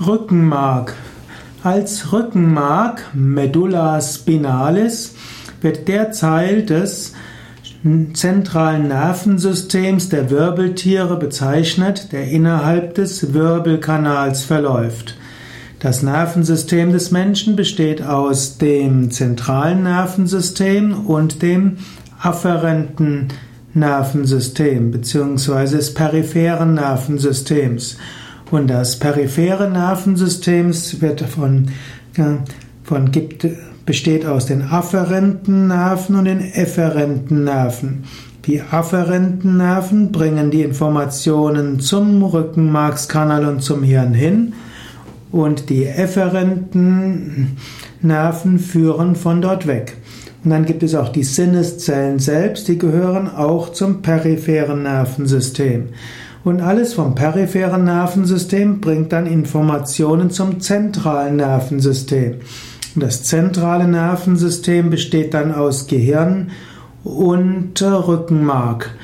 Rückenmark. Als Rückenmark Medulla spinalis wird der Teil des zentralen Nervensystems der Wirbeltiere bezeichnet, der innerhalb des Wirbelkanals verläuft. Das Nervensystem des Menschen besteht aus dem zentralen Nervensystem und dem afferenten Nervensystem bzw. des peripheren Nervensystems. Und das periphere Nervensystem wird von, von gibt, besteht aus den afferenten Nerven und den efferenten Nerven. Die afferenten Nerven bringen die Informationen zum Rückenmarkskanal und zum Hirn hin und die efferenten Nerven führen von dort weg. Und dann gibt es auch die Sinneszellen selbst, die gehören auch zum peripheren Nervensystem. Und alles vom peripheren Nervensystem bringt dann Informationen zum zentralen Nervensystem. Das zentrale Nervensystem besteht dann aus Gehirn und Rückenmark.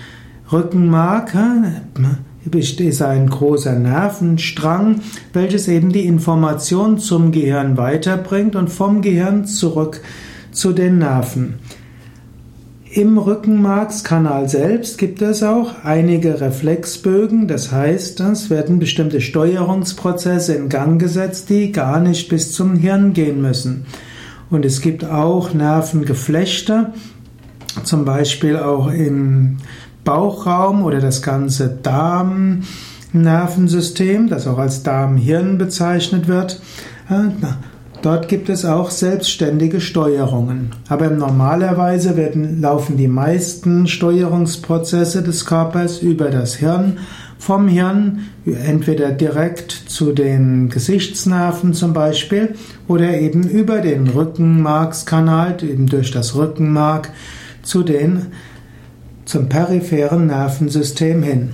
Rückenmark ist ein großer Nervenstrang, welches eben die Information zum Gehirn weiterbringt und vom Gehirn zurück zu den Nerven. Im Rückenmarkskanal selbst gibt es auch einige Reflexbögen, das heißt, es werden bestimmte Steuerungsprozesse in Gang gesetzt, die gar nicht bis zum Hirn gehen müssen. Und es gibt auch Nervengeflechte, zum Beispiel auch im Bauchraum oder das ganze Darmnervensystem, das auch als Darmhirn bezeichnet wird. Dort gibt es auch selbstständige Steuerungen. Aber normalerweise werden, laufen die meisten Steuerungsprozesse des Körpers über das Hirn, vom Hirn entweder direkt zu den Gesichtsnerven zum Beispiel oder eben über den Rückenmarkskanal, eben durch das Rückenmark zu den, zum peripheren Nervensystem hin.